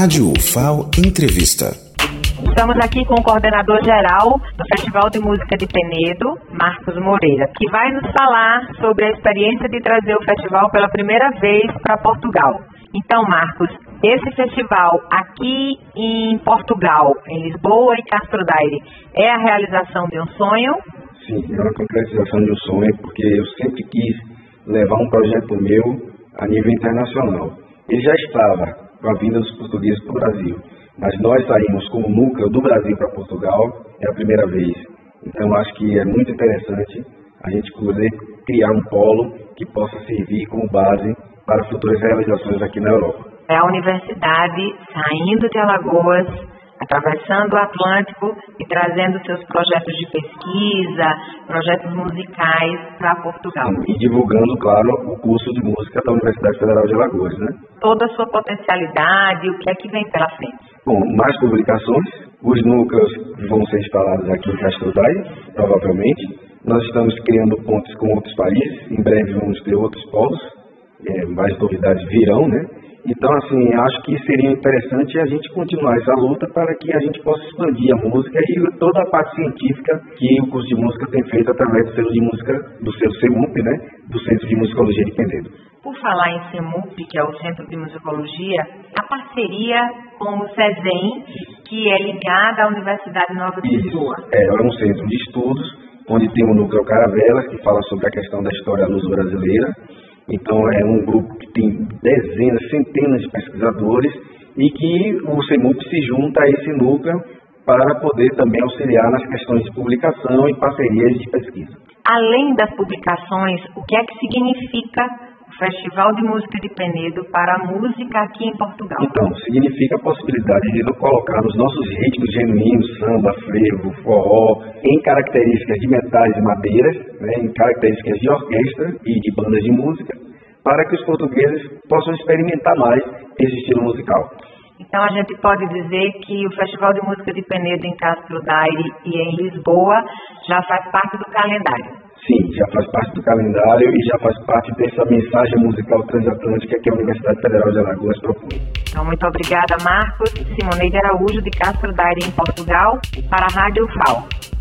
Rádio UFAO Entrevista. Estamos aqui com o coordenador geral do Festival de Música de Penedo, Marcos Moreira, que vai nos falar sobre a experiência de trazer o festival pela primeira vez para Portugal. Então, Marcos, esse festival aqui em Portugal, em Lisboa e Castro Daire, é a realização de um sonho? Sim, é uma concretização de um sonho, porque eu sempre quis levar um projeto meu a nível internacional. Ele já estava com a vinda dos portugueses para o Brasil. Mas nós saímos como núcleo do Brasil para Portugal, é a primeira vez. Então acho que é muito interessante a gente poder criar um polo que possa servir como base para futuras realizações aqui na Europa. É a universidade saindo de Alagoas atravessando o Atlântico e trazendo seus projetos de pesquisa, projetos musicais para Portugal. E divulgando, claro, o curso de música da Universidade Federal de Alagoas, né? Toda a sua potencialidade, o que é que vem pela frente? Bom, mais publicações, os núcleos vão ser instalados aqui em Castro Daire, provavelmente. Nós estamos criando pontes com outros países, em breve vamos ter outros polos, é, mais novidades virão, né? Então, assim, acho que seria interessante a gente continuar essa luta para que a gente possa expandir a música e toda a parte científica que o curso de música tem feito através do Centro de Música, do seu CEMUP, né, do Centro de Musicologia de Penedo. Por falar em CEMUP, que é o Centro de Musicologia, a parceria com o CESEM, que é ligada à Universidade Nova de Lisboa. É, é um centro de estudos, onde tem o núcleo Caravelas, que fala sobre a questão da história luso-brasileira, então, é um grupo que tem dezenas, centenas de pesquisadores e que o CEMUP se junta a esse núcleo para poder também auxiliar nas questões de publicação e parcerias de pesquisa. Além das publicações, o que é que significa Festival de Música de Penedo para a música aqui em Portugal. Então, significa a possibilidade de colocar os nossos ritmos genuínos, samba, frevo, forró, em características de metais e madeiras, né, em características de orquestra e de bandas de música, para que os portugueses possam experimentar mais esse estilo musical. Então a gente pode dizer que o Festival de Música de Penedo em Castro Daire e em Lisboa já faz parte do calendário. Já faz parte do calendário e já faz parte dessa mensagem musical transatlântica que a Universidade Federal de Alagoas propõe. Então, muito obrigada, Marcos. Simoneide Araújo, de Castro Daire, em Portugal, para a Rádio FAO.